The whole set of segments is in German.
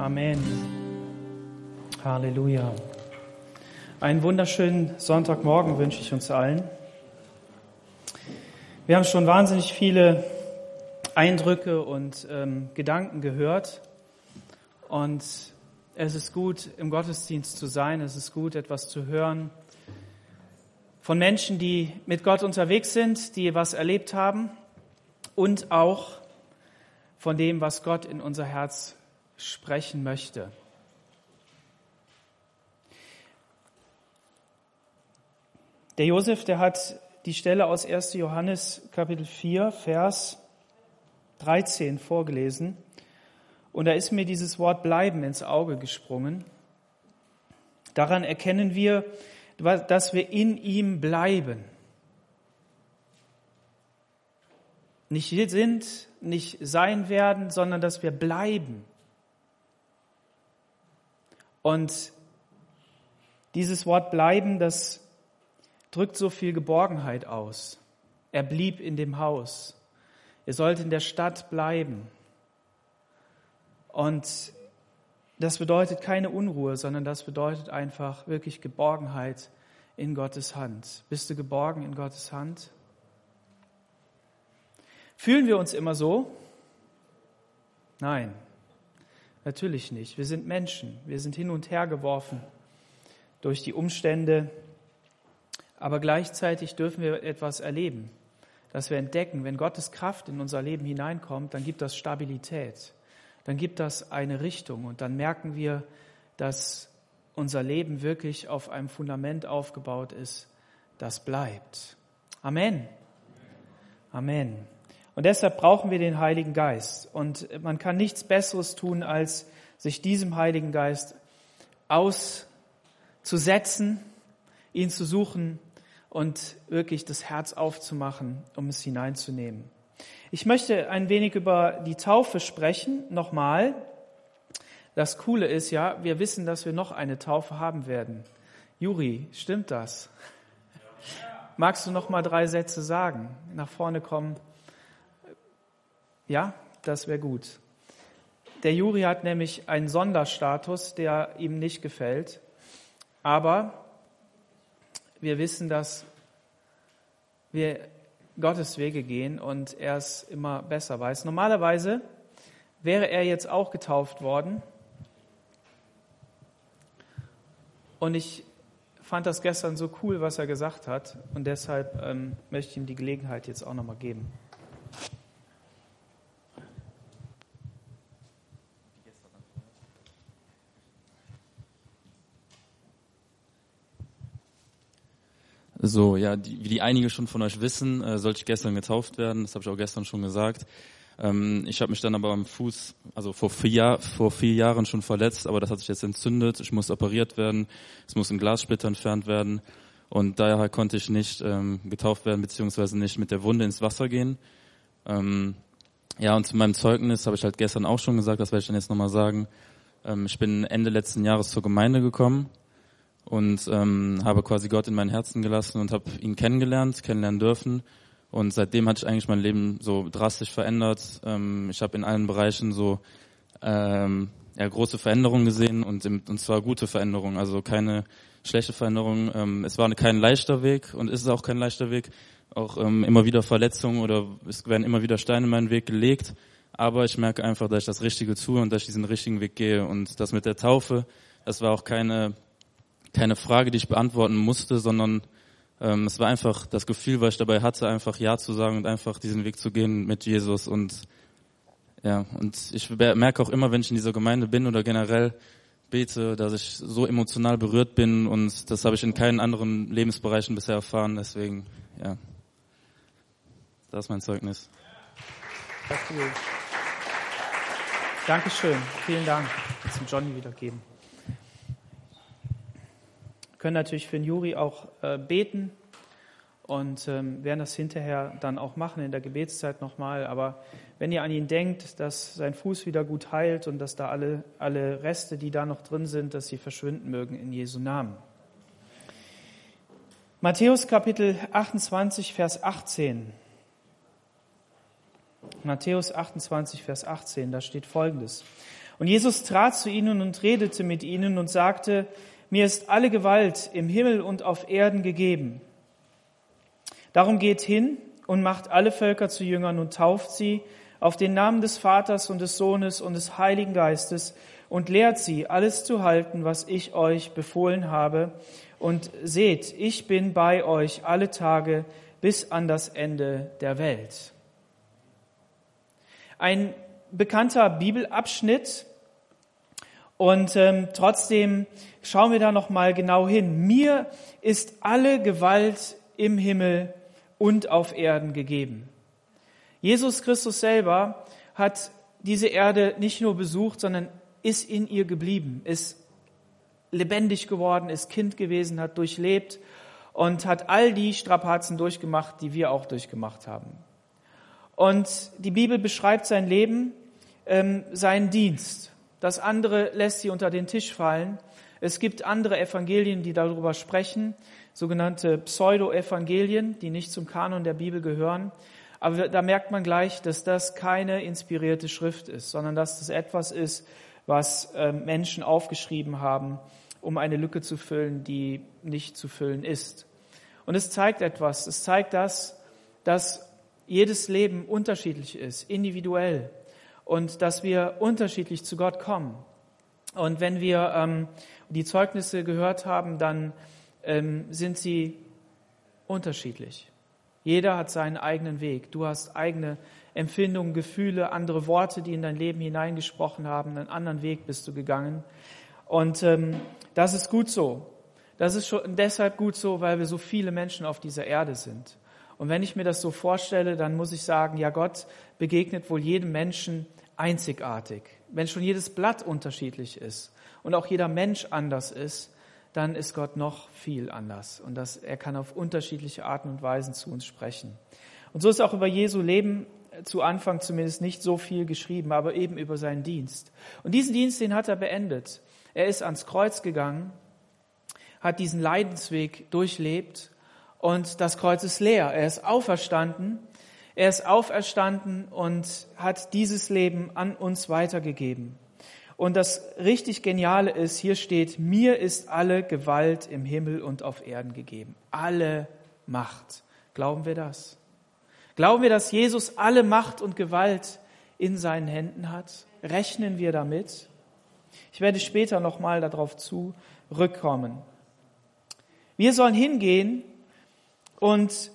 Amen. Halleluja. Einen wunderschönen Sonntagmorgen wünsche ich uns allen. Wir haben schon wahnsinnig viele Eindrücke und ähm, Gedanken gehört. Und es ist gut, im Gottesdienst zu sein. Es ist gut, etwas zu hören von Menschen, die mit Gott unterwegs sind, die was erlebt haben und auch von dem, was Gott in unser Herz sprechen möchte. Der Josef, der hat die Stelle aus 1. Johannes Kapitel 4, Vers 13 vorgelesen. Und da ist mir dieses Wort bleiben ins Auge gesprungen. Daran erkennen wir, dass wir in ihm bleiben. Nicht sind, nicht sein werden, sondern dass wir bleiben. Und dieses Wort bleiben, das drückt so viel Geborgenheit aus. Er blieb in dem Haus. Ihr sollt in der Stadt bleiben. Und das bedeutet keine Unruhe, sondern das bedeutet einfach wirklich Geborgenheit in Gottes Hand. Bist du geborgen in Gottes Hand? Fühlen wir uns immer so? Nein, natürlich nicht. Wir sind Menschen. Wir sind hin und her geworfen durch die Umstände. Aber gleichzeitig dürfen wir etwas erleben, dass wir entdecken, wenn Gottes Kraft in unser Leben hineinkommt, dann gibt das Stabilität, dann gibt das eine Richtung und dann merken wir, dass unser Leben wirklich auf einem Fundament aufgebaut ist, das bleibt. Amen. Amen. Und deshalb brauchen wir den Heiligen Geist. Und man kann nichts Besseres tun, als sich diesem Heiligen Geist auszusetzen, ihn zu suchen und wirklich das Herz aufzumachen, um es hineinzunehmen. Ich möchte ein wenig über die Taufe sprechen, nochmal. Das Coole ist ja, wir wissen, dass wir noch eine Taufe haben werden. Juri, stimmt das? Magst du noch mal drei Sätze sagen? Nach vorne kommen. Ja, das wäre gut. Der Juri hat nämlich einen Sonderstatus, der ihm nicht gefällt. Aber wir wissen, dass wir Gottes Wege gehen und er es immer besser weiß. Normalerweise wäre er jetzt auch getauft worden. Und ich fand das gestern so cool, was er gesagt hat. Und deshalb ähm, möchte ich ihm die Gelegenheit jetzt auch nochmal geben. So, ja, die, wie die einige schon von euch wissen, äh, sollte ich gestern getauft werden. Das habe ich auch gestern schon gesagt. Ähm, ich habe mich dann aber am Fuß, also vor vier, vor vier Jahren schon verletzt, aber das hat sich jetzt entzündet. Ich muss operiert werden. Es muss ein Glassplitter entfernt werden. Und daher konnte ich nicht ähm, getauft werden, beziehungsweise nicht mit der Wunde ins Wasser gehen. Ähm, ja, und zu meinem Zeugnis habe ich halt gestern auch schon gesagt, das werde ich dann jetzt nochmal sagen. Ähm, ich bin Ende letzten Jahres zur Gemeinde gekommen und ähm, habe quasi Gott in mein Herzen gelassen und habe ihn kennengelernt, kennenlernen dürfen. Und seitdem hat sich eigentlich mein Leben so drastisch verändert. Ähm, ich habe in allen Bereichen so ähm, ja, große Veränderungen gesehen und, und zwar gute Veränderungen, also keine schlechte Veränderung. Ähm, es war kein leichter Weg und ist auch kein leichter Weg. Auch ähm, immer wieder Verletzungen oder es werden immer wieder Steine in meinen Weg gelegt. Aber ich merke einfach, dass ich das Richtige tue und dass ich diesen richtigen Weg gehe. Und das mit der Taufe, das war auch keine keine Frage, die ich beantworten musste, sondern ähm, es war einfach das Gefühl, was ich dabei hatte, einfach Ja zu sagen und einfach diesen Weg zu gehen mit Jesus. Und ja, und ich merke auch immer, wenn ich in dieser Gemeinde bin oder generell bete, dass ich so emotional berührt bin und das habe ich in keinen anderen Lebensbereichen bisher erfahren. Deswegen, ja, das ist mein Zeugnis. Dankeschön. Vielen Dank. Zum Johnny wiedergeben können natürlich für den Juri auch äh, beten und ähm, werden das hinterher dann auch machen in der Gebetszeit nochmal. Aber wenn ihr an ihn denkt, dass sein Fuß wieder gut heilt und dass da alle, alle Reste, die da noch drin sind, dass sie verschwinden mögen in Jesu Namen. Matthäus Kapitel 28, Vers 18. Matthäus 28, Vers 18, da steht Folgendes. Und Jesus trat zu ihnen und redete mit ihnen und sagte, mir ist alle Gewalt im Himmel und auf Erden gegeben. Darum geht hin und macht alle Völker zu Jüngern und tauft sie auf den Namen des Vaters und des Sohnes und des Heiligen Geistes und lehrt sie, alles zu halten, was ich euch befohlen habe. Und seht, ich bin bei euch alle Tage bis an das Ende der Welt. Ein bekannter Bibelabschnitt und ähm, trotzdem schauen wir da noch mal genau hin. Mir ist alle Gewalt im Himmel und auf Erden gegeben. Jesus Christus selber hat diese Erde nicht nur besucht, sondern ist in ihr geblieben, ist lebendig geworden, ist Kind gewesen, hat durchlebt und hat all die Strapazen durchgemacht, die wir auch durchgemacht haben. Und die Bibel beschreibt sein Leben, ähm, seinen Dienst. Das andere lässt sie unter den Tisch fallen. Es gibt andere Evangelien, die darüber sprechen, sogenannte Pseudo-Evangelien, die nicht zum Kanon der Bibel gehören. Aber da merkt man gleich, dass das keine inspirierte Schrift ist, sondern dass das etwas ist, was ähm, Menschen aufgeschrieben haben, um eine Lücke zu füllen, die nicht zu füllen ist. Und es zeigt etwas. Es zeigt das, dass jedes Leben unterschiedlich ist, individuell und dass wir unterschiedlich zu Gott kommen. Und wenn wir ähm, die Zeugnisse gehört haben, dann ähm, sind sie unterschiedlich. Jeder hat seinen eigenen Weg. Du hast eigene Empfindungen, Gefühle, andere Worte, die in dein Leben hineingesprochen haben. Einen anderen Weg bist du gegangen. Und ähm, das ist gut so. Das ist schon deshalb gut so, weil wir so viele Menschen auf dieser Erde sind. Und wenn ich mir das so vorstelle, dann muss ich sagen, ja, Gott begegnet wohl jedem Menschen einzigartig. Wenn schon jedes Blatt unterschiedlich ist und auch jeder Mensch anders ist, dann ist Gott noch viel anders und das, er kann auf unterschiedliche Arten und Weisen zu uns sprechen. Und so ist auch über Jesu Leben zu Anfang zumindest nicht so viel geschrieben, aber eben über seinen Dienst. Und diesen Dienst, den hat er beendet. Er ist ans Kreuz gegangen, hat diesen Leidensweg durchlebt und das Kreuz ist leer. Er ist auferstanden. Er ist auferstanden und hat dieses Leben an uns weitergegeben. Und das richtig Geniale ist, hier steht, mir ist alle Gewalt im Himmel und auf Erden gegeben. Alle Macht. Glauben wir das? Glauben wir, dass Jesus alle Macht und Gewalt in seinen Händen hat? Rechnen wir damit? Ich werde später nochmal darauf zurückkommen. Wir sollen hingehen und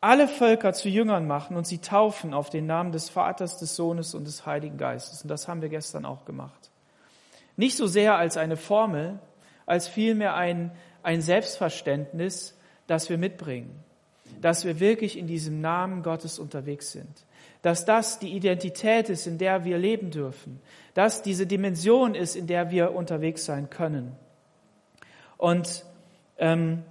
alle Völker zu Jüngern machen und sie taufen auf den Namen des Vaters, des Sohnes und des Heiligen Geistes. Und das haben wir gestern auch gemacht. Nicht so sehr als eine Formel, als vielmehr ein, ein Selbstverständnis, das wir mitbringen. Dass wir wirklich in diesem Namen Gottes unterwegs sind. Dass das die Identität ist, in der wir leben dürfen. Dass diese Dimension ist, in der wir unterwegs sein können. Und ähm,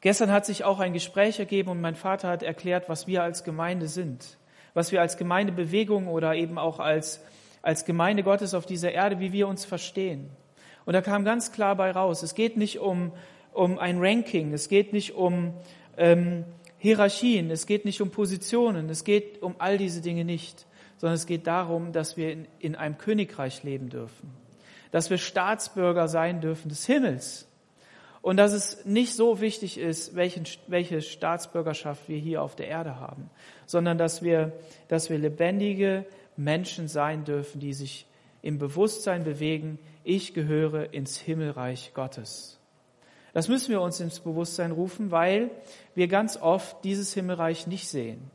Gestern hat sich auch ein Gespräch ergeben und mein Vater hat erklärt, was wir als Gemeinde sind, was wir als Gemeindebewegung oder eben auch als, als Gemeinde Gottes auf dieser Erde, wie wir uns verstehen. Und da kam ganz klar bei raus, es geht nicht um, um ein Ranking, es geht nicht um ähm, Hierarchien, es geht nicht um Positionen, es geht um all diese Dinge nicht, sondern es geht darum, dass wir in, in einem Königreich leben dürfen, dass wir Staatsbürger sein dürfen des Himmels und dass es nicht so wichtig ist, welchen, welche Staatsbürgerschaft wir hier auf der Erde haben, sondern dass wir, dass wir lebendige Menschen sein dürfen, die sich im Bewusstsein bewegen, ich gehöre ins Himmelreich Gottes. Das müssen wir uns ins Bewusstsein rufen, weil wir ganz oft dieses Himmelreich nicht sehen,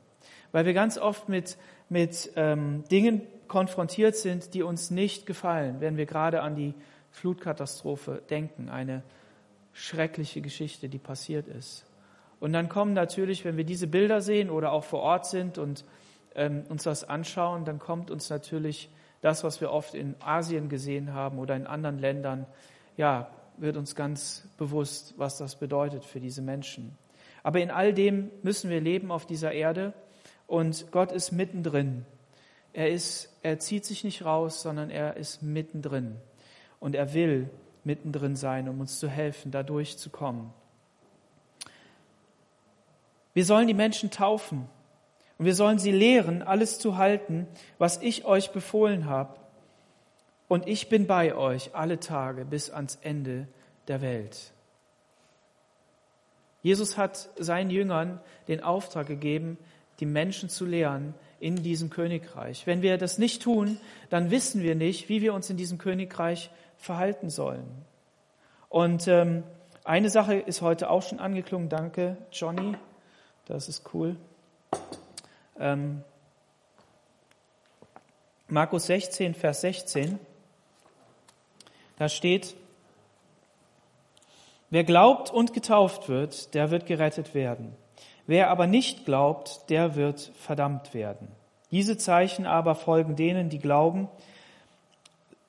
weil wir ganz oft mit, mit ähm, Dingen konfrontiert sind, die uns nicht gefallen, wenn wir gerade an die Flutkatastrophe denken, eine schreckliche Geschichte, die passiert ist. Und dann kommen natürlich, wenn wir diese Bilder sehen oder auch vor Ort sind und ähm, uns das anschauen, dann kommt uns natürlich das, was wir oft in Asien gesehen haben oder in anderen Ländern, ja, wird uns ganz bewusst, was das bedeutet für diese Menschen. Aber in all dem müssen wir leben auf dieser Erde und Gott ist mittendrin. Er ist, er zieht sich nicht raus, sondern er ist mittendrin und er will mittendrin sein, um uns zu helfen, da durchzukommen. Wir sollen die Menschen taufen. Und wir sollen sie lehren, alles zu halten, was ich euch befohlen habe. Und ich bin bei euch alle Tage bis ans Ende der Welt. Jesus hat seinen Jüngern den Auftrag gegeben, die Menschen zu lehren in diesem Königreich. Wenn wir das nicht tun, dann wissen wir nicht, wie wir uns in diesem Königreich verhalten sollen. Und ähm, eine Sache ist heute auch schon angeklungen. Danke, Johnny. Das ist cool. Ähm, Markus 16, Vers 16. Da steht, wer glaubt und getauft wird, der wird gerettet werden. Wer aber nicht glaubt, der wird verdammt werden. Diese Zeichen aber folgen denen, die glauben,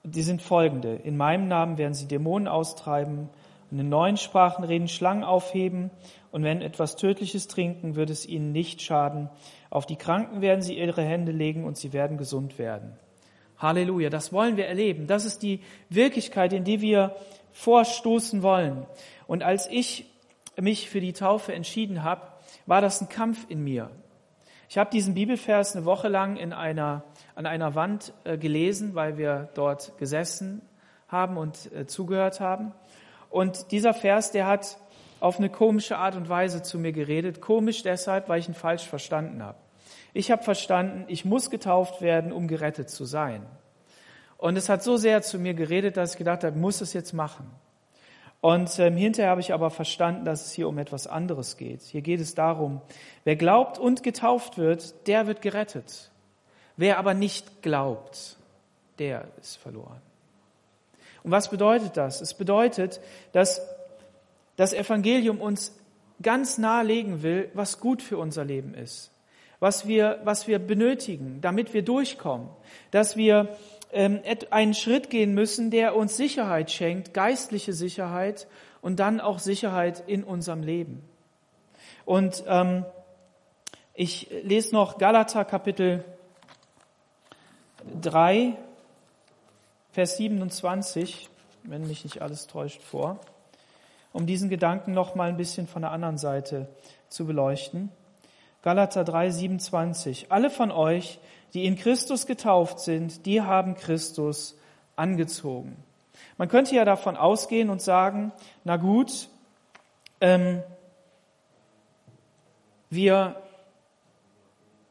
die sind folgende. In meinem Namen werden sie Dämonen austreiben und in neuen Sprachen reden, Schlangen aufheben und wenn etwas Tödliches trinken, wird es ihnen nicht schaden. Auf die Kranken werden sie ihre Hände legen und sie werden gesund werden. Halleluja, das wollen wir erleben. Das ist die Wirklichkeit, in die wir vorstoßen wollen. Und als ich mich für die Taufe entschieden habe, war das ein Kampf in mir. Ich habe diesen Bibelvers eine Woche lang in einer, an einer Wand äh, gelesen, weil wir dort gesessen haben und äh, zugehört haben. Und dieser Vers, der hat auf eine komische Art und Weise zu mir geredet. Komisch deshalb, weil ich ihn falsch verstanden habe. Ich habe verstanden, ich muss getauft werden, um gerettet zu sein. Und es hat so sehr zu mir geredet, dass ich gedacht habe, muss es jetzt machen. Und ähm, hinterher habe ich aber verstanden, dass es hier um etwas anderes geht. Hier geht es darum, wer glaubt und getauft wird, der wird gerettet. Wer aber nicht glaubt, der ist verloren. Und was bedeutet das? Es bedeutet, dass das Evangelium uns ganz nahelegen will, was gut für unser Leben ist, was wir, was wir benötigen, damit wir durchkommen, dass wir einen Schritt gehen müssen, der uns Sicherheit schenkt, geistliche Sicherheit und dann auch Sicherheit in unserem Leben. Und ähm, ich lese noch Galater Kapitel 3, Vers 27, wenn mich nicht alles täuscht, vor, um diesen Gedanken noch mal ein bisschen von der anderen Seite zu beleuchten. Galater 3, 27. Alle von euch, die in Christus getauft sind, die haben Christus angezogen. Man könnte ja davon ausgehen und sagen, na gut, ähm, wir,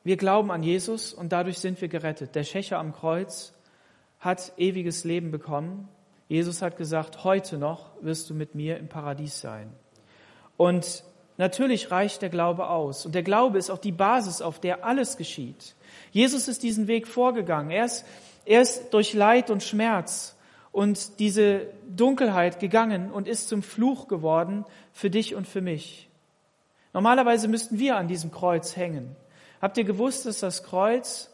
wir glauben an Jesus und dadurch sind wir gerettet. Der Schächer am Kreuz hat ewiges Leben bekommen. Jesus hat gesagt, heute noch wirst du mit mir im Paradies sein. Und natürlich reicht der Glaube aus. Und der Glaube ist auch die Basis, auf der alles geschieht. Jesus ist diesen Weg vorgegangen. Er ist, er ist durch Leid und Schmerz und diese Dunkelheit gegangen und ist zum Fluch geworden für dich und für mich. Normalerweise müssten wir an diesem Kreuz hängen. Habt ihr gewusst, dass das Kreuz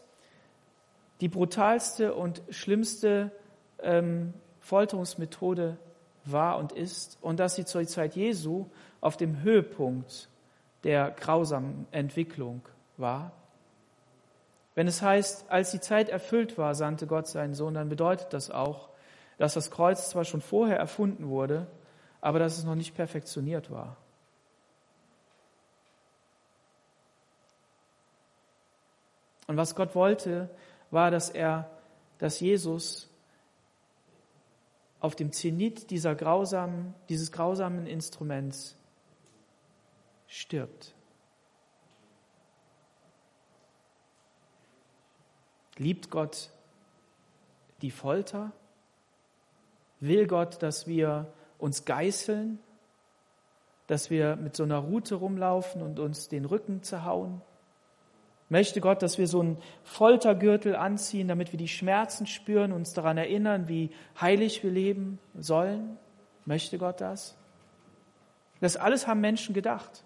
die brutalste und schlimmste ähm, Folterungsmethode war und ist und dass sie zur Zeit Jesu auf dem Höhepunkt der grausamen Entwicklung war? Wenn es heißt, als die Zeit erfüllt war, sandte Gott seinen Sohn, dann bedeutet das auch, dass das Kreuz zwar schon vorher erfunden wurde, aber dass es noch nicht perfektioniert war. Und was Gott wollte, war, dass er, dass Jesus auf dem Zenit dieser grausamen, dieses grausamen Instruments stirbt. Liebt Gott die Folter? Will Gott, dass wir uns geißeln? Dass wir mit so einer Rute rumlaufen und uns den Rücken zerhauen? Möchte Gott, dass wir so einen Foltergürtel anziehen, damit wir die Schmerzen spüren, uns daran erinnern, wie heilig wir leben sollen? Möchte Gott das? Das alles haben Menschen gedacht.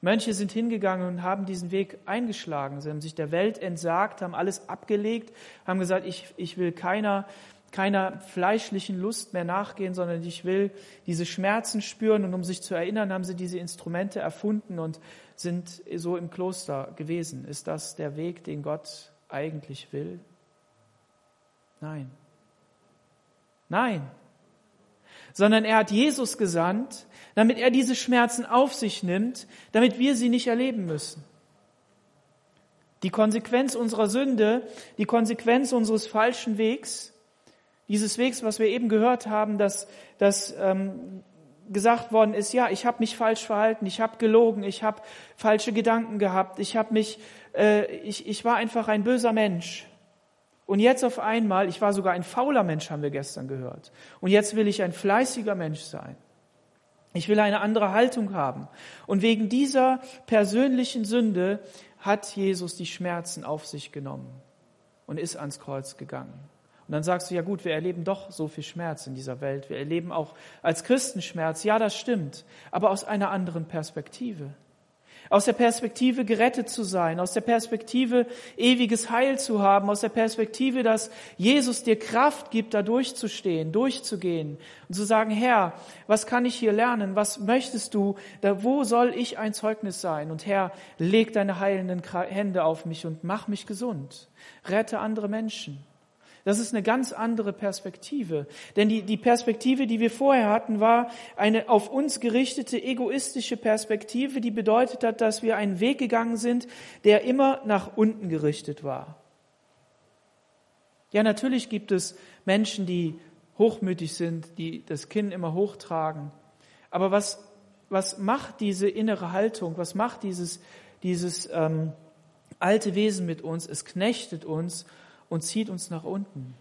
Mönche sind hingegangen und haben diesen Weg eingeschlagen. Sie haben sich der Welt entsagt, haben alles abgelegt, haben gesagt, ich, ich will keiner, keiner fleischlichen Lust mehr nachgehen, sondern ich will diese Schmerzen spüren. Und um sich zu erinnern, haben sie diese Instrumente erfunden und sind so im Kloster gewesen. Ist das der Weg, den Gott eigentlich will? Nein. Nein sondern er hat Jesus gesandt, damit er diese Schmerzen auf sich nimmt, damit wir sie nicht erleben müssen. Die Konsequenz unserer Sünde, die Konsequenz unseres falschen Wegs, dieses Wegs, was wir eben gehört haben, dass, dass ähm, gesagt worden ist, ja, ich habe mich falsch verhalten, ich habe gelogen, ich habe falsche Gedanken gehabt, ich habe mich, äh, ich, ich war einfach ein böser Mensch. Und jetzt auf einmal, ich war sogar ein fauler Mensch, haben wir gestern gehört. Und jetzt will ich ein fleißiger Mensch sein. Ich will eine andere Haltung haben. Und wegen dieser persönlichen Sünde hat Jesus die Schmerzen auf sich genommen und ist ans Kreuz gegangen. Und dann sagst du, ja gut, wir erleben doch so viel Schmerz in dieser Welt. Wir erleben auch als Christen Schmerz. Ja, das stimmt. Aber aus einer anderen Perspektive. Aus der Perspektive gerettet zu sein, aus der Perspektive ewiges Heil zu haben, aus der Perspektive, dass Jesus dir Kraft gibt, da durchzustehen, durchzugehen und zu sagen, Herr, was kann ich hier lernen? Was möchtest du? Da, wo soll ich ein Zeugnis sein? Und Herr, leg deine heilenden Hände auf mich und mach mich gesund. Rette andere Menschen. Das ist eine ganz andere Perspektive. Denn die, die Perspektive, die wir vorher hatten, war eine auf uns gerichtete egoistische Perspektive, die bedeutet hat, dass wir einen Weg gegangen sind, der immer nach unten gerichtet war. Ja, natürlich gibt es Menschen, die hochmütig sind, die das Kinn immer hochtragen. Aber was, was macht diese innere Haltung? Was macht dieses, dieses ähm, alte Wesen mit uns? Es knechtet uns und zieht uns nach unten.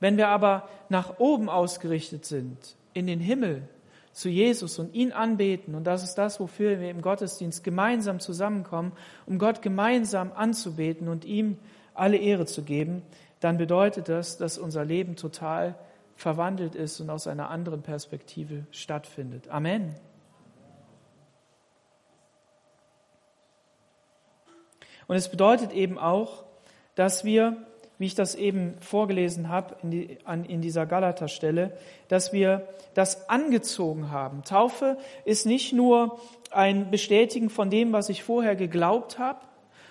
Wenn wir aber nach oben ausgerichtet sind, in den Himmel, zu Jesus und ihn anbeten, und das ist das, wofür wir im Gottesdienst gemeinsam zusammenkommen, um Gott gemeinsam anzubeten und ihm alle Ehre zu geben, dann bedeutet das, dass unser Leben total verwandelt ist und aus einer anderen Perspektive stattfindet. Amen. Und es bedeutet eben auch, dass wir wie ich das eben vorgelesen habe in, die, an, in dieser Galater-Stelle, dass wir das angezogen haben. Taufe ist nicht nur ein Bestätigen von dem, was ich vorher geglaubt habe,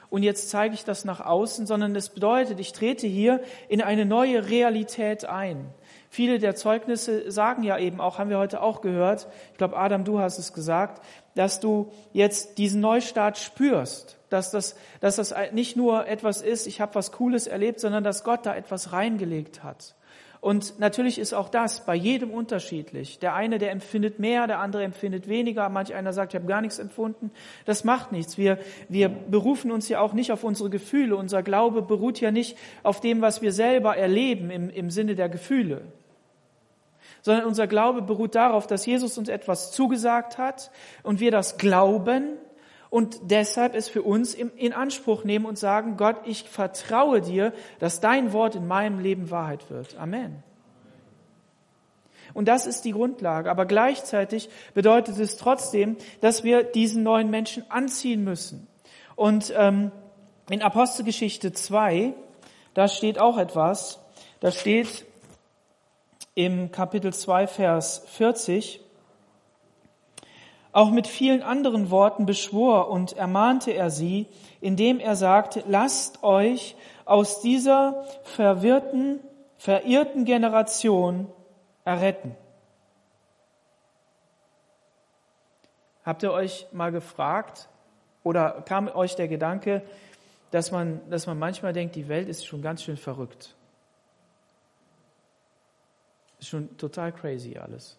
und jetzt zeige ich das nach außen, sondern es bedeutet, ich trete hier in eine neue Realität ein. Viele der Zeugnisse sagen ja eben auch, haben wir heute auch gehört, ich glaube Adam, du hast es gesagt, dass du jetzt diesen Neustart spürst, dass das, dass das nicht nur etwas ist, ich habe was Cooles erlebt, sondern dass Gott da etwas reingelegt hat. Und natürlich ist auch das bei jedem unterschiedlich. Der eine, der empfindet mehr, der andere empfindet weniger. Manch einer sagt, ich habe gar nichts empfunden. Das macht nichts. Wir, wir berufen uns ja auch nicht auf unsere Gefühle. Unser Glaube beruht ja nicht auf dem, was wir selber erleben im, im Sinne der Gefühle sondern unser Glaube beruht darauf, dass Jesus uns etwas zugesagt hat und wir das glauben und deshalb es für uns in Anspruch nehmen und sagen, Gott, ich vertraue dir, dass dein Wort in meinem Leben Wahrheit wird. Amen. Und das ist die Grundlage. Aber gleichzeitig bedeutet es trotzdem, dass wir diesen neuen Menschen anziehen müssen. Und ähm, in Apostelgeschichte 2, da steht auch etwas. Da steht, im Kapitel 2, Vers 40. Auch mit vielen anderen Worten beschwor und ermahnte er sie, indem er sagte, lasst euch aus dieser verwirrten, verirrten Generation erretten. Habt ihr euch mal gefragt oder kam euch der Gedanke, dass man, dass man manchmal denkt, die Welt ist schon ganz schön verrückt? Ist schon total crazy alles.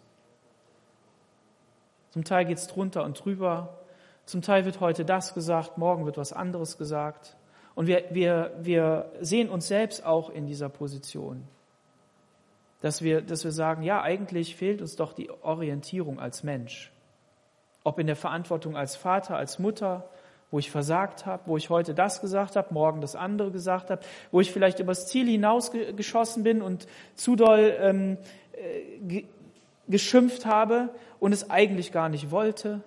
Zum Teil geht es drunter und drüber. Zum Teil wird heute das gesagt, morgen wird was anderes gesagt. Und wir, wir, wir sehen uns selbst auch in dieser Position. Dass wir, dass wir sagen, ja, eigentlich fehlt uns doch die Orientierung als Mensch. Ob in der Verantwortung als Vater, als Mutter, wo ich versagt habe, wo ich heute das gesagt habe, morgen das andere gesagt habe, wo ich vielleicht übers Ziel hinausgeschossen bin und zu doll ähm, äh, geschimpft habe und es eigentlich gar nicht wollte.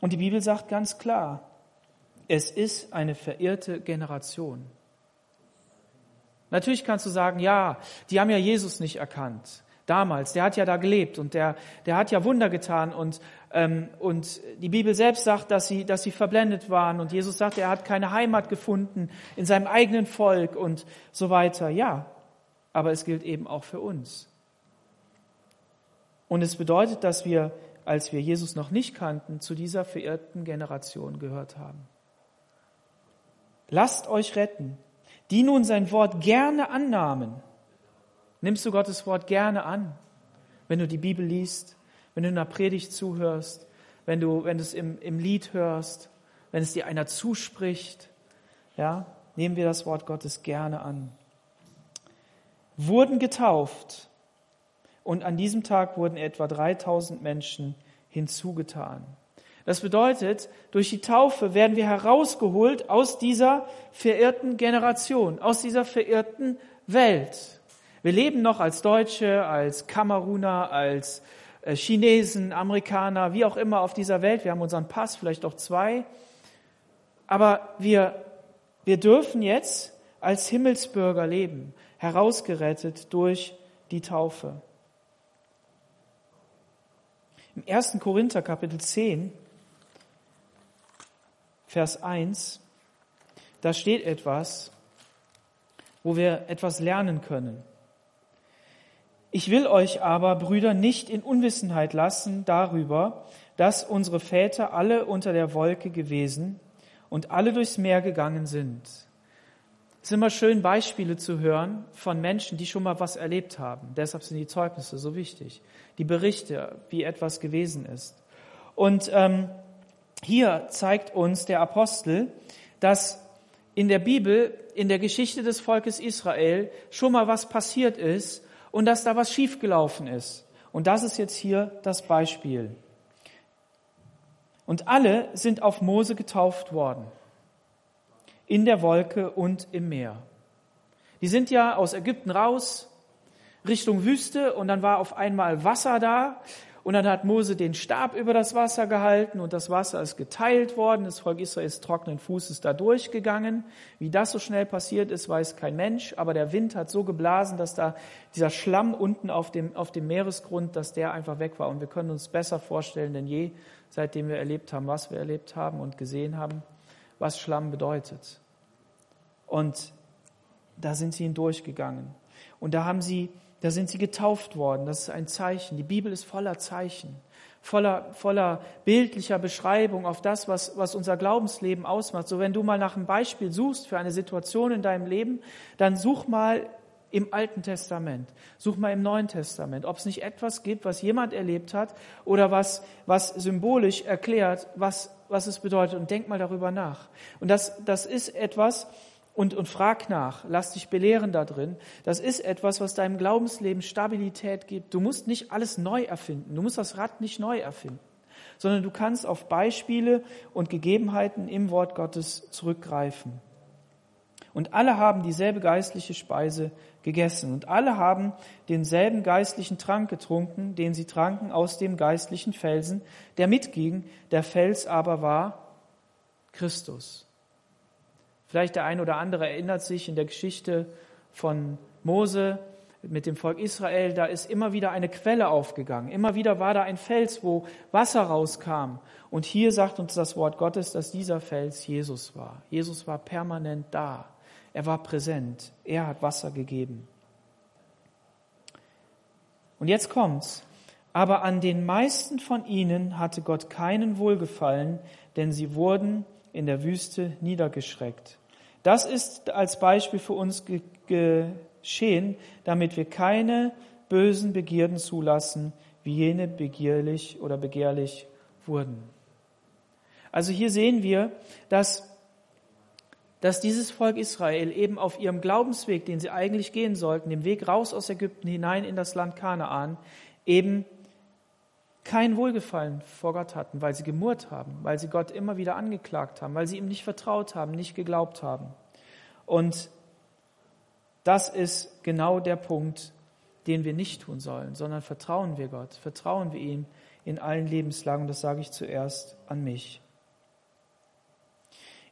Und die Bibel sagt ganz klar, es ist eine verirrte Generation. Natürlich kannst du sagen, ja, die haben ja Jesus nicht erkannt damals. Der hat ja da gelebt und der, der hat ja Wunder getan und, ähm, und die Bibel selbst sagt, dass sie, dass sie verblendet waren und Jesus sagt, er hat keine Heimat gefunden in seinem eigenen Volk und so weiter. Ja, aber es gilt eben auch für uns. Und es bedeutet, dass wir als wir Jesus noch nicht kannten, zu dieser verirrten Generation gehört haben. Lasst euch retten, die nun sein Wort gerne annahmen. Nimmst du Gottes Wort gerne an, wenn du die Bibel liest, wenn du in einer Predigt zuhörst, wenn du, wenn du es im, im Lied hörst, wenn es dir einer zuspricht, ja, nehmen wir das Wort Gottes gerne an. Wurden getauft und an diesem Tag wurden etwa 3000 Menschen hinzugetan. Das bedeutet, durch die Taufe werden wir herausgeholt aus dieser verirrten Generation, aus dieser verirrten Welt. Wir leben noch als Deutsche, als Kameruner, als äh, Chinesen, Amerikaner, wie auch immer auf dieser Welt. Wir haben unseren Pass, vielleicht auch zwei. Aber wir, wir dürfen jetzt als Himmelsbürger leben, herausgerettet durch die Taufe. Im 1. Korinther Kapitel 10, Vers 1, da steht etwas, wo wir etwas lernen können. Ich will euch aber, Brüder, nicht in Unwissenheit lassen darüber, dass unsere Väter alle unter der Wolke gewesen und alle durchs Meer gegangen sind. Es ist immer schön, Beispiele zu hören von Menschen, die schon mal was erlebt haben. Deshalb sind die Zeugnisse so wichtig. Die Berichte, wie etwas gewesen ist. Und ähm, hier zeigt uns der Apostel, dass in der Bibel, in der Geschichte des Volkes Israel schon mal was passiert ist und dass da was schiefgelaufen ist. Und das ist jetzt hier das Beispiel. Und alle sind auf Mose getauft worden. In der Wolke und im Meer. Die sind ja aus Ägypten raus, Richtung Wüste, und dann war auf einmal Wasser da. Und dann hat Mose den Stab über das Wasser gehalten und das Wasser ist geteilt worden. Das Volk Israel ist trockenen Fußes da durchgegangen. Wie das so schnell passiert ist, weiß kein Mensch. Aber der Wind hat so geblasen, dass da dieser Schlamm unten auf dem, auf dem Meeresgrund, dass der einfach weg war. Und wir können uns besser vorstellen denn je, seitdem wir erlebt haben, was wir erlebt haben und gesehen haben, was Schlamm bedeutet. Und da sind sie hindurchgegangen. Und da haben sie da sind sie getauft worden. Das ist ein Zeichen. Die Bibel ist voller Zeichen, voller, voller bildlicher Beschreibung auf das, was, was unser Glaubensleben ausmacht. So, wenn du mal nach einem Beispiel suchst für eine Situation in deinem Leben, dann such mal im Alten Testament, such mal im Neuen Testament, ob es nicht etwas gibt, was jemand erlebt hat oder was, was symbolisch erklärt, was, was es bedeutet. Und denk mal darüber nach. Und das, das ist etwas, und, und frag nach, lass dich belehren da drin. Das ist etwas, was deinem Glaubensleben Stabilität gibt. Du musst nicht alles neu erfinden. Du musst das Rad nicht neu erfinden, sondern du kannst auf Beispiele und Gegebenheiten im Wort Gottes zurückgreifen. Und alle haben dieselbe geistliche Speise gegessen und alle haben denselben geistlichen Trank getrunken, den sie tranken aus dem geistlichen Felsen, der mitging. Der Fels aber war Christus. Vielleicht der ein oder andere erinnert sich in der Geschichte von Mose mit dem Volk Israel, da ist immer wieder eine Quelle aufgegangen. Immer wieder war da ein Fels, wo Wasser rauskam. Und hier sagt uns das Wort Gottes, dass dieser Fels Jesus war. Jesus war permanent da. Er war präsent. Er hat Wasser gegeben. Und jetzt kommt's. Aber an den meisten von ihnen hatte Gott keinen Wohlgefallen, denn sie wurden in der Wüste niedergeschreckt. Das ist als Beispiel für uns geschehen, damit wir keine bösen Begierden zulassen, wie jene begierlich oder begehrlich wurden. Also hier sehen wir, dass, dass dieses Volk Israel eben auf ihrem Glaubensweg, den sie eigentlich gehen sollten, dem Weg raus aus Ägypten hinein in das Land Kanaan, eben kein Wohlgefallen vor Gott hatten, weil sie gemurrt haben, weil sie Gott immer wieder angeklagt haben, weil sie ihm nicht vertraut haben, nicht geglaubt haben. Und das ist genau der Punkt, den wir nicht tun sollen, sondern vertrauen wir Gott, vertrauen wir ihm in allen Lebenslagen. Das sage ich zuerst an mich.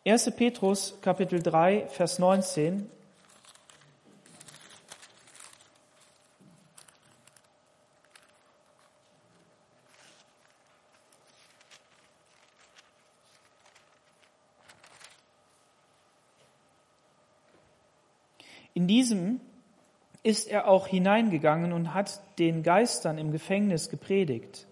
1. Petrus Kapitel 3, Vers 19 diesem ist er auch hineingegangen und hat den Geistern im Gefängnis gepredigt.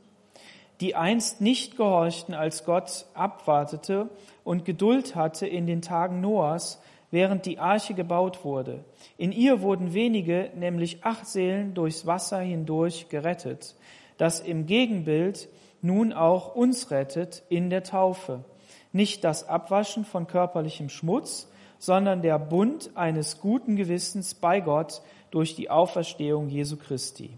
die einst nicht gehorchten, als Gott abwartete und Geduld hatte in den Tagen Noahs, während die Arche gebaut wurde. In ihr wurden wenige, nämlich acht Seelen, durchs Wasser hindurch gerettet, das im Gegenbild nun auch uns rettet in der Taufe. Nicht das Abwaschen von körperlichem Schmutz, sondern der Bund eines guten Gewissens bei Gott durch die Auferstehung Jesu Christi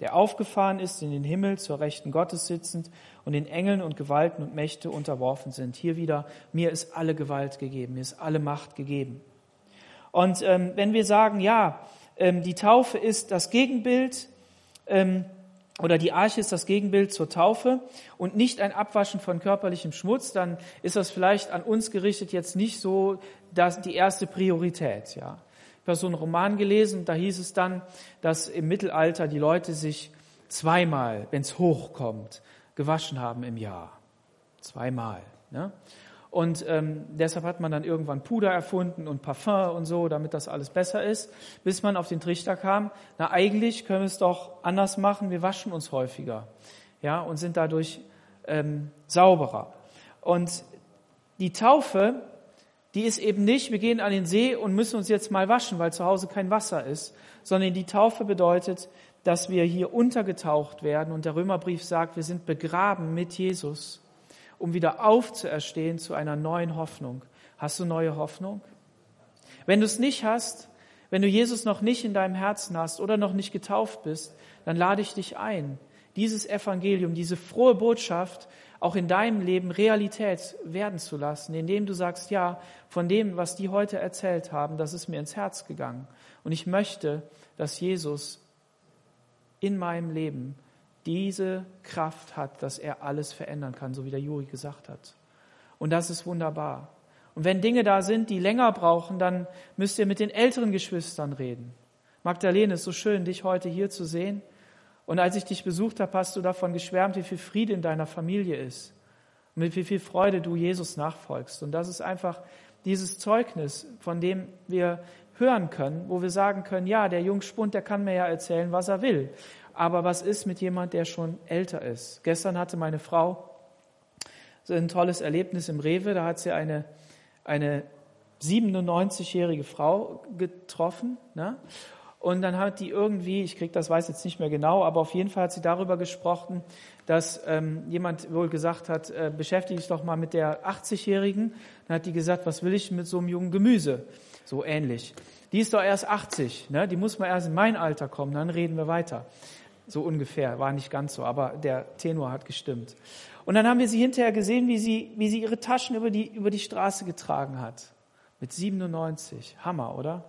der aufgefahren ist in den Himmel zur Rechten Gottes sitzend und den Engeln und Gewalten und Mächte unterworfen sind. Hier wieder, mir ist alle Gewalt gegeben, mir ist alle Macht gegeben. Und ähm, wenn wir sagen, ja, ähm, die Taufe ist das Gegenbild, ähm, oder die Arche ist das Gegenbild zur Taufe und nicht ein Abwaschen von körperlichem Schmutz, dann ist das vielleicht an uns gerichtet jetzt nicht so das, die erste Priorität. Ja. Ich habe so einen Roman gelesen, da hieß es dann, dass im Mittelalter die Leute sich zweimal, wenn es hochkommt, gewaschen haben im Jahr. Zweimal. Ne? Und ähm, deshalb hat man dann irgendwann Puder erfunden und Parfum und so, damit das alles besser ist, bis man auf den Trichter kam, na eigentlich können wir es doch anders machen, wir waschen uns häufiger ja, und sind dadurch ähm, sauberer. Und die Taufe die ist eben nicht, wir gehen an den See und müssen uns jetzt mal waschen, weil zu Hause kein Wasser ist, sondern die Taufe bedeutet, dass wir hier untergetaucht werden und der Römerbrief sagt, wir sind begraben mit Jesus, um wieder aufzuerstehen zu einer neuen Hoffnung. Hast du neue Hoffnung? Wenn du es nicht hast, wenn du Jesus noch nicht in deinem Herzen hast oder noch nicht getauft bist, dann lade ich dich ein, dieses Evangelium, diese frohe Botschaft auch in deinem Leben Realität werden zu lassen, indem du sagst, ja, von dem, was die heute erzählt haben, das ist mir ins Herz gegangen. Und ich möchte, dass Jesus in meinem Leben diese Kraft hat, dass er alles verändern kann, so wie der Juri gesagt hat. Und das ist wunderbar. Und wenn Dinge da sind, die länger brauchen, dann müsst ihr mit den älteren Geschwistern reden. Magdalene, es ist so schön, dich heute hier zu sehen. Und als ich dich besucht habe, hast du davon geschwärmt, wie viel Friede in deiner Familie ist und mit wie viel Freude du Jesus nachfolgst. Und das ist einfach dieses Zeugnis, von dem wir hören können, wo wir sagen können, ja, der Jungspund, der kann mir ja erzählen, was er will. Aber was ist mit jemand, der schon älter ist? Gestern hatte meine Frau so ein tolles Erlebnis im Rewe. Da hat sie eine, eine 97-jährige Frau getroffen. Ne? Und dann hat die irgendwie, ich krieg das weiß jetzt nicht mehr genau, aber auf jeden Fall hat sie darüber gesprochen, dass ähm, jemand wohl gesagt hat, äh, beschäftige dich doch mal mit der 80-Jährigen. Dann hat die gesagt, was will ich mit so einem jungen Gemüse? So ähnlich. Die ist doch erst 80, ne? die muss mal erst in mein Alter kommen, dann reden wir weiter. So ungefähr, war nicht ganz so, aber der Tenor hat gestimmt. Und dann haben wir sie hinterher gesehen, wie sie, wie sie ihre Taschen über die, über die Straße getragen hat. Mit 97. Hammer, oder?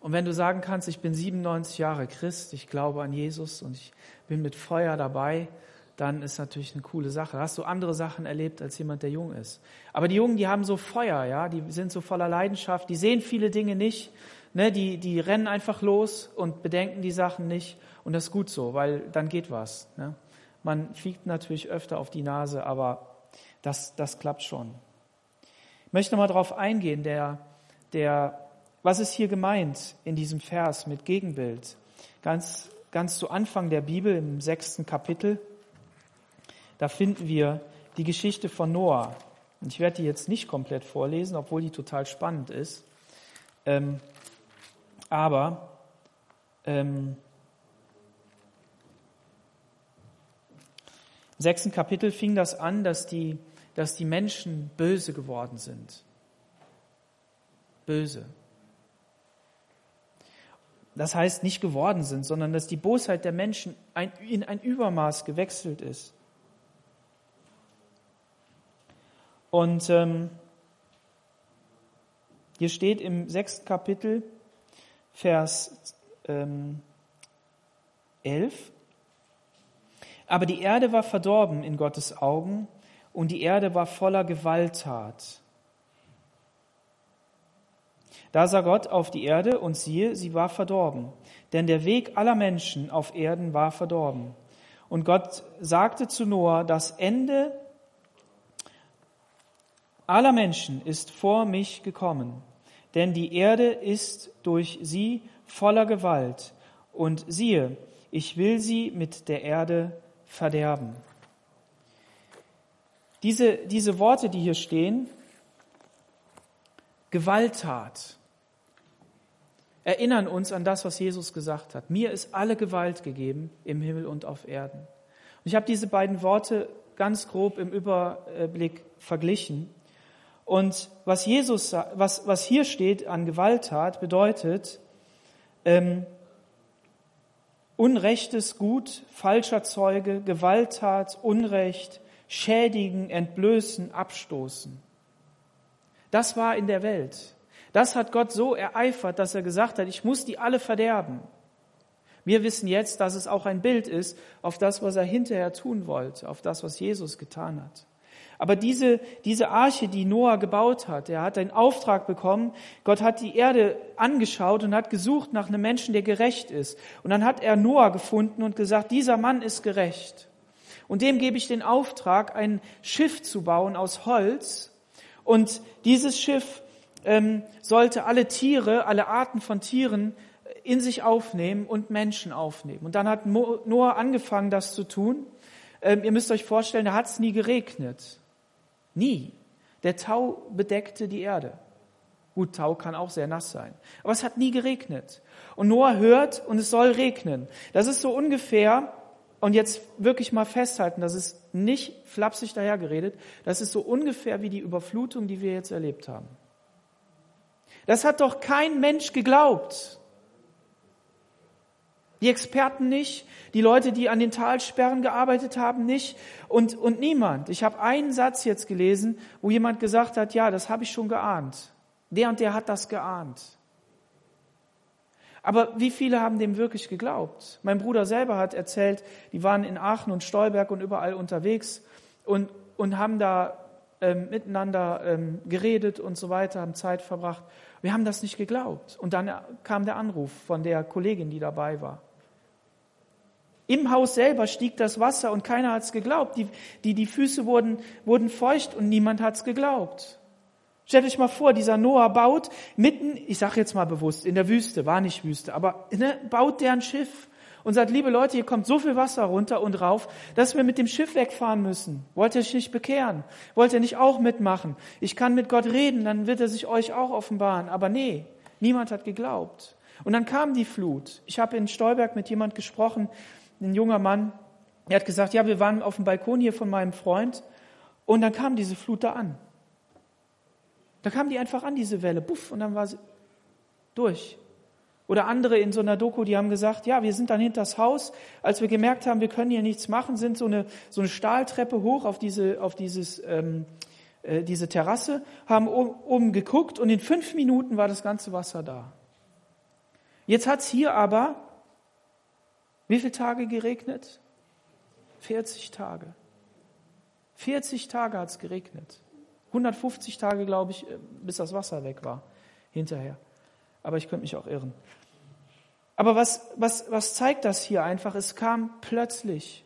Und wenn du sagen kannst, ich bin 97 Jahre Christ, ich glaube an Jesus und ich bin mit Feuer dabei, dann ist natürlich eine coole Sache. Hast du andere Sachen erlebt als jemand, der jung ist. Aber die Jungen, die haben so Feuer, ja, die sind so voller Leidenschaft, die sehen viele Dinge nicht, ne, die, die rennen einfach los und bedenken die Sachen nicht. Und das ist gut so, weil dann geht was. Ne? Man fliegt natürlich öfter auf die Nase, aber das, das klappt schon. Ich möchte nochmal darauf eingehen, der, der was ist hier gemeint in diesem Vers mit Gegenbild? Ganz, ganz zu Anfang der Bibel im sechsten Kapitel, da finden wir die Geschichte von Noah. Ich werde die jetzt nicht komplett vorlesen, obwohl die total spannend ist. Ähm, aber ähm, im sechsten Kapitel fing das an, dass die, dass die Menschen böse geworden sind. Böse. Das heißt nicht geworden sind, sondern dass die Bosheit der Menschen in ein Übermaß gewechselt ist. Und ähm, hier steht im sechsten Kapitel, Vers ähm, 11, aber die Erde war verdorben in Gottes Augen und die Erde war voller Gewalttat. Da sah Gott auf die Erde und siehe, sie war verdorben, denn der Weg aller Menschen auf Erden war verdorben. Und Gott sagte zu Noah, das Ende aller Menschen ist vor mich gekommen, denn die Erde ist durch sie voller Gewalt. Und siehe, ich will sie mit der Erde verderben. Diese, diese Worte, die hier stehen, Gewalttat, erinnern uns an das, was Jesus gesagt hat. Mir ist alle Gewalt gegeben im Himmel und auf Erden. Und ich habe diese beiden Worte ganz grob im Überblick verglichen. Und was Jesus, was, was hier steht an Gewalttat, bedeutet, ähm, Unrechtes Gut, falscher Zeuge, Gewalttat, Unrecht, schädigen, entblößen, abstoßen. Das war in der Welt. Das hat Gott so ereifert, dass er gesagt hat, ich muss die alle verderben. Wir wissen jetzt, dass es auch ein Bild ist auf das, was er hinterher tun wollte, auf das, was Jesus getan hat. Aber diese, diese Arche, die Noah gebaut hat, er hat einen Auftrag bekommen. Gott hat die Erde angeschaut und hat gesucht nach einem Menschen, der gerecht ist. Und dann hat er Noah gefunden und gesagt, dieser Mann ist gerecht. Und dem gebe ich den Auftrag, ein Schiff zu bauen aus Holz. Und dieses Schiff ähm, sollte alle Tiere, alle Arten von Tieren in sich aufnehmen und Menschen aufnehmen. Und dann hat Noah angefangen, das zu tun. Ähm, ihr müsst euch vorstellen, da hat es nie geregnet. Nie. Der Tau bedeckte die Erde. Gut, Tau kann auch sehr nass sein. Aber es hat nie geregnet. Und Noah hört und es soll regnen. Das ist so ungefähr, und jetzt wirklich mal festhalten, das ist nicht flapsig dahergeredet, das ist so ungefähr wie die Überflutung, die wir jetzt erlebt haben. Das hat doch kein Mensch geglaubt. Die Experten nicht, die Leute, die an den Talsperren gearbeitet haben, nicht und, und niemand. Ich habe einen Satz jetzt gelesen, wo jemand gesagt hat, ja, das habe ich schon geahnt. Der und der hat das geahnt. Aber wie viele haben dem wirklich geglaubt? Mein Bruder selber hat erzählt, die waren in Aachen und Stolberg und überall unterwegs und, und haben da ähm, miteinander ähm, geredet und so weiter, haben Zeit verbracht. Wir haben das nicht geglaubt. Und dann kam der Anruf von der Kollegin, die dabei war. Im Haus selber stieg das Wasser und keiner hat es geglaubt. Die, die, die Füße wurden, wurden feucht und niemand hat es geglaubt. Stellt euch mal vor, dieser Noah baut mitten, ich sage jetzt mal bewusst, in der Wüste, war nicht Wüste, aber ne, baut der ein Schiff und sagt, liebe Leute, hier kommt so viel Wasser runter und rauf, dass wir mit dem Schiff wegfahren müssen. Wollt ihr euch nicht bekehren? Wollt ihr nicht auch mitmachen? Ich kann mit Gott reden, dann wird er sich euch auch offenbaren. Aber nee, niemand hat geglaubt. Und dann kam die Flut. Ich habe in Stolberg mit jemand gesprochen, ein junger Mann, der hat gesagt, ja, wir waren auf dem Balkon hier von meinem Freund und dann kam diese Flut da an. Da kam die einfach an, diese Welle, buff, und dann war sie durch. Oder andere in so einer Doku, die haben gesagt, ja, wir sind dann hinters Haus, als wir gemerkt haben, wir können hier nichts machen, sind so eine, so eine Stahltreppe hoch auf diese, auf dieses, ähm, äh, diese Terrasse, haben oben, geguckt und in fünf Minuten war das ganze Wasser da. Jetzt hat's hier aber, wie viele Tage geregnet? 40 Tage. 40 Tage hat's geregnet. 150 Tage, glaube ich, äh, bis das Wasser weg war, hinterher. Aber ich könnte mich auch irren. Aber was, was, was zeigt das hier einfach? Es kam plötzlich.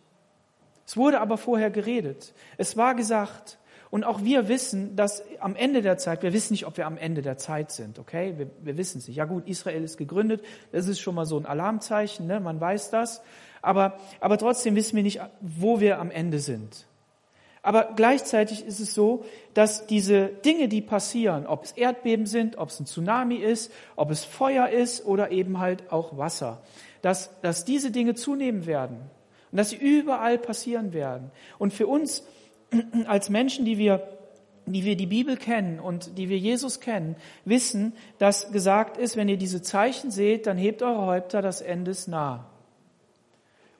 Es wurde aber vorher geredet. Es war gesagt. Und auch wir wissen, dass am Ende der Zeit, wir wissen nicht, ob wir am Ende der Zeit sind, okay? Wir, wir wissen es nicht. Ja gut, Israel ist gegründet. Das ist schon mal so ein Alarmzeichen, ne? man weiß das. Aber, aber trotzdem wissen wir nicht, wo wir am Ende sind. Aber gleichzeitig ist es so, dass diese Dinge, die passieren, ob es Erdbeben sind, ob es ein Tsunami ist, ob es Feuer ist oder eben halt auch Wasser, dass, dass diese Dinge zunehmen werden und dass sie überall passieren werden. Und für uns als Menschen, die wir die wir die Bibel kennen und die wir Jesus kennen, wissen, dass gesagt ist, wenn ihr diese Zeichen seht, dann hebt eure Häupter, das Ende ist nah.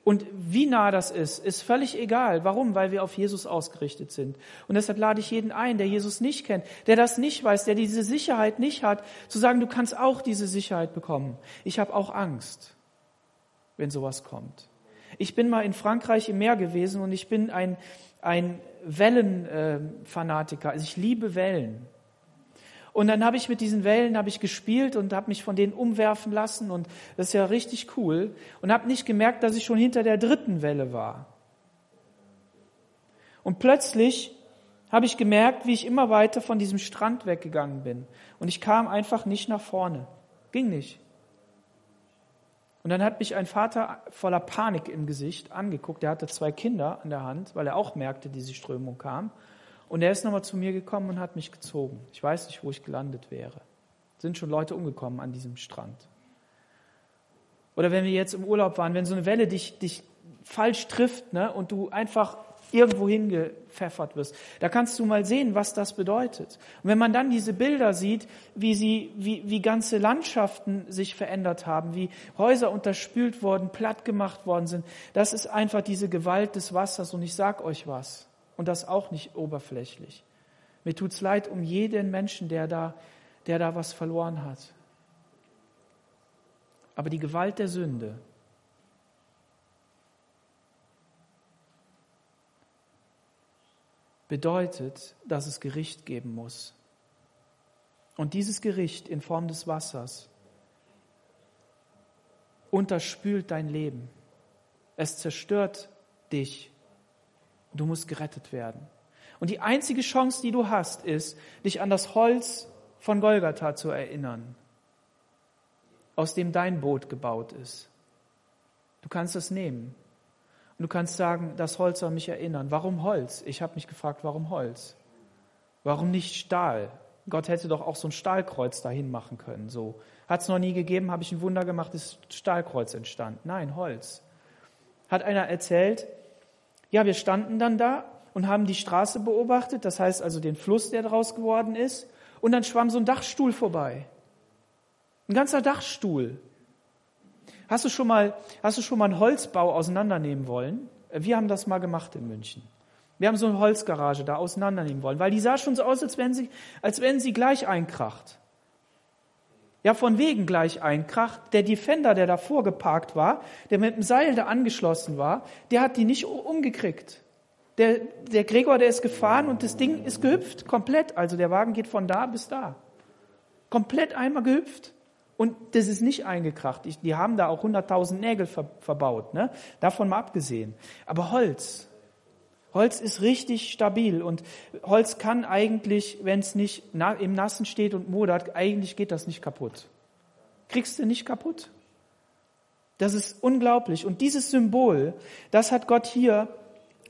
Und wie nah das ist, ist völlig egal. Warum? Weil wir auf Jesus ausgerichtet sind. Und deshalb lade ich jeden ein, der Jesus nicht kennt, der das nicht weiß, der diese Sicherheit nicht hat, zu sagen, du kannst auch diese Sicherheit bekommen. Ich habe auch Angst, wenn sowas kommt. Ich bin mal in Frankreich im Meer gewesen und ich bin ein, ein Wellenfanatiker. Also ich liebe Wellen. Und dann habe ich mit diesen Wellen habe ich gespielt und habe mich von denen umwerfen lassen und das ist ja richtig cool und habe nicht gemerkt, dass ich schon hinter der dritten Welle war. Und plötzlich habe ich gemerkt, wie ich immer weiter von diesem Strand weggegangen bin und ich kam einfach nicht nach vorne. Ging nicht. Und dann hat mich ein Vater voller Panik im Gesicht angeguckt. Der hatte zwei Kinder an der Hand, weil er auch merkte, diese Strömung kam. Und er ist nochmal zu mir gekommen und hat mich gezogen. Ich weiß nicht, wo ich gelandet wäre. Sind schon Leute umgekommen an diesem Strand. Oder wenn wir jetzt im Urlaub waren, wenn so eine Welle dich, dich falsch trifft ne, und du einfach irgendwo hingepfeffert wirst. Da kannst du mal sehen, was das bedeutet. Und wenn man dann diese Bilder sieht, wie sie, wie, wie ganze Landschaften sich verändert haben, wie Häuser unterspült worden, platt gemacht worden sind, das ist einfach diese Gewalt des Wassers. Und ich sag euch was. Und das auch nicht oberflächlich. Mir tut's leid um jeden Menschen, der da, der da was verloren hat. Aber die Gewalt der Sünde, bedeutet, dass es Gericht geben muss. Und dieses Gericht in Form des Wassers unterspült dein Leben. Es zerstört dich. Du musst gerettet werden. Und die einzige Chance, die du hast, ist, dich an das Holz von Golgatha zu erinnern, aus dem dein Boot gebaut ist. Du kannst es nehmen. Und du kannst sagen, das Holz soll mich erinnern. Warum Holz? Ich habe mich gefragt, warum Holz? Warum nicht Stahl? Gott hätte doch auch so ein Stahlkreuz dahin machen können. So hat es noch nie gegeben, habe ich ein Wunder gemacht, ist Stahlkreuz entstanden. Nein, Holz. Hat einer erzählt, ja, wir standen dann da und haben die Straße beobachtet, das heißt also den Fluss, der daraus geworden ist, und dann schwamm so ein Dachstuhl vorbei. Ein ganzer Dachstuhl. Hast du schon mal, hast du schon mal einen Holzbau auseinandernehmen wollen? Wir haben das mal gemacht in München. Wir haben so eine Holzgarage da auseinandernehmen wollen, weil die sah schon so aus, als wenn sie, als wenn sie gleich einkracht. Ja, von wegen gleich einkracht. Der Defender, der davor geparkt war, der mit dem Seil da angeschlossen war, der hat die nicht umgekriegt. Der, der Gregor, der ist gefahren und das Ding ist gehüpft, komplett. Also der Wagen geht von da bis da. Komplett einmal gehüpft. Und das ist nicht eingekracht. Ich, die haben da auch 100.000 Nägel ver, verbaut, ne? davon mal abgesehen. Aber Holz, Holz ist richtig stabil und Holz kann eigentlich, wenn es nicht na, im Nassen steht und modert, eigentlich geht das nicht kaputt. Kriegst du nicht kaputt. Das ist unglaublich. Und dieses Symbol, das hat Gott hier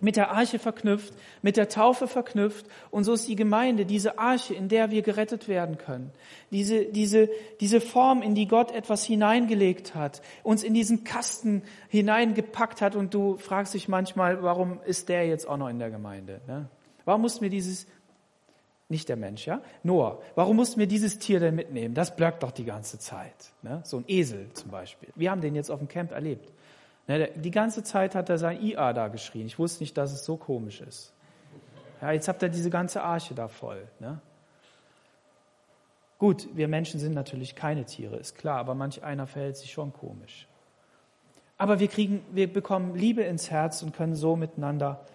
mit der Arche verknüpft, mit der Taufe verknüpft. Und so ist die Gemeinde diese Arche, in der wir gerettet werden können. Diese, diese, diese Form, in die Gott etwas hineingelegt hat, uns in diesen Kasten hineingepackt hat. Und du fragst dich manchmal, warum ist der jetzt auch noch in der Gemeinde? Ne? Warum mussten wir dieses, nicht der Mensch, ja? Noah, warum mussten wir dieses Tier denn mitnehmen? Das blöckt doch die ganze Zeit. Ne? So ein Esel zum Beispiel. Wir haben den jetzt auf dem Camp erlebt. Die ganze Zeit hat er sein IA da geschrien. Ich wusste nicht, dass es so komisch ist. Ja, jetzt habt ihr diese ganze Arche da voll. Ne? Gut, wir Menschen sind natürlich keine Tiere, ist klar, aber manch einer verhält sich schon komisch. Aber wir kriegen, wir bekommen Liebe ins Herz und können so miteinander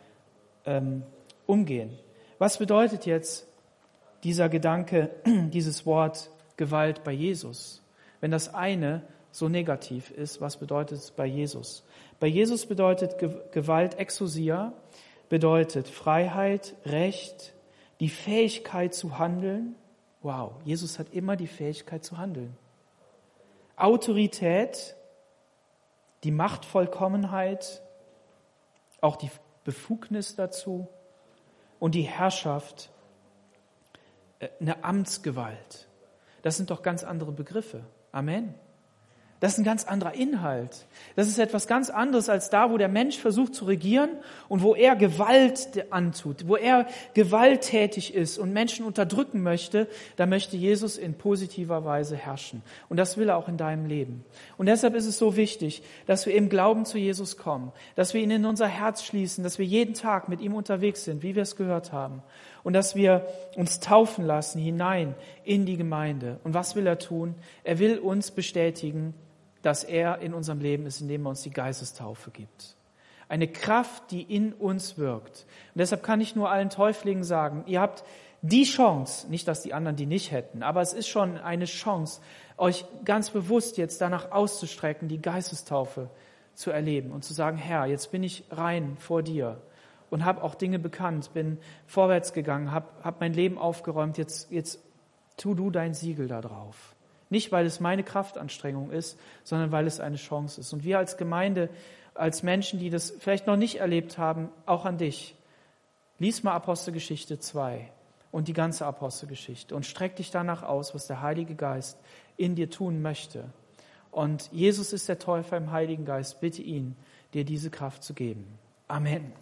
ähm, umgehen. Was bedeutet jetzt dieser Gedanke, dieses Wort Gewalt bei Jesus? Wenn das eine so negativ ist, was bedeutet es bei Jesus? Bei Jesus bedeutet Gewalt Exousia, bedeutet Freiheit, Recht, die Fähigkeit zu handeln. Wow, Jesus hat immer die Fähigkeit zu handeln. Autorität, die Machtvollkommenheit, auch die Befugnis dazu und die Herrschaft, äh, eine Amtsgewalt. Das sind doch ganz andere Begriffe. Amen. Das ist ein ganz anderer Inhalt. Das ist etwas ganz anderes als da, wo der Mensch versucht zu regieren und wo er Gewalt antut, wo er gewalttätig ist und Menschen unterdrücken möchte. Da möchte Jesus in positiver Weise herrschen. Und das will er auch in deinem Leben. Und deshalb ist es so wichtig, dass wir im Glauben zu Jesus kommen, dass wir ihn in unser Herz schließen, dass wir jeden Tag mit ihm unterwegs sind, wie wir es gehört haben. Und dass wir uns taufen lassen hinein in die Gemeinde. Und was will er tun? Er will uns bestätigen, dass er in unserem Leben ist, indem er uns die Geistestaufe gibt. Eine Kraft, die in uns wirkt. Und deshalb kann ich nur allen Täuflingen sagen, ihr habt die Chance, nicht dass die anderen die nicht hätten, aber es ist schon eine Chance, euch ganz bewusst jetzt danach auszustrecken, die Geistestaufe zu erleben und zu sagen, Herr, jetzt bin ich rein vor dir und habe auch Dinge bekannt, bin vorwärts gegangen, habe hab mein Leben aufgeräumt, jetzt, jetzt tu du dein Siegel da drauf. Nicht, weil es meine Kraftanstrengung ist, sondern weil es eine Chance ist. Und wir als Gemeinde, als Menschen, die das vielleicht noch nicht erlebt haben, auch an dich. Lies mal Apostelgeschichte 2 und die ganze Apostelgeschichte und streck dich danach aus, was der Heilige Geist in dir tun möchte. Und Jesus ist der Täufer im Heiligen Geist. Bitte ihn, dir diese Kraft zu geben. Amen.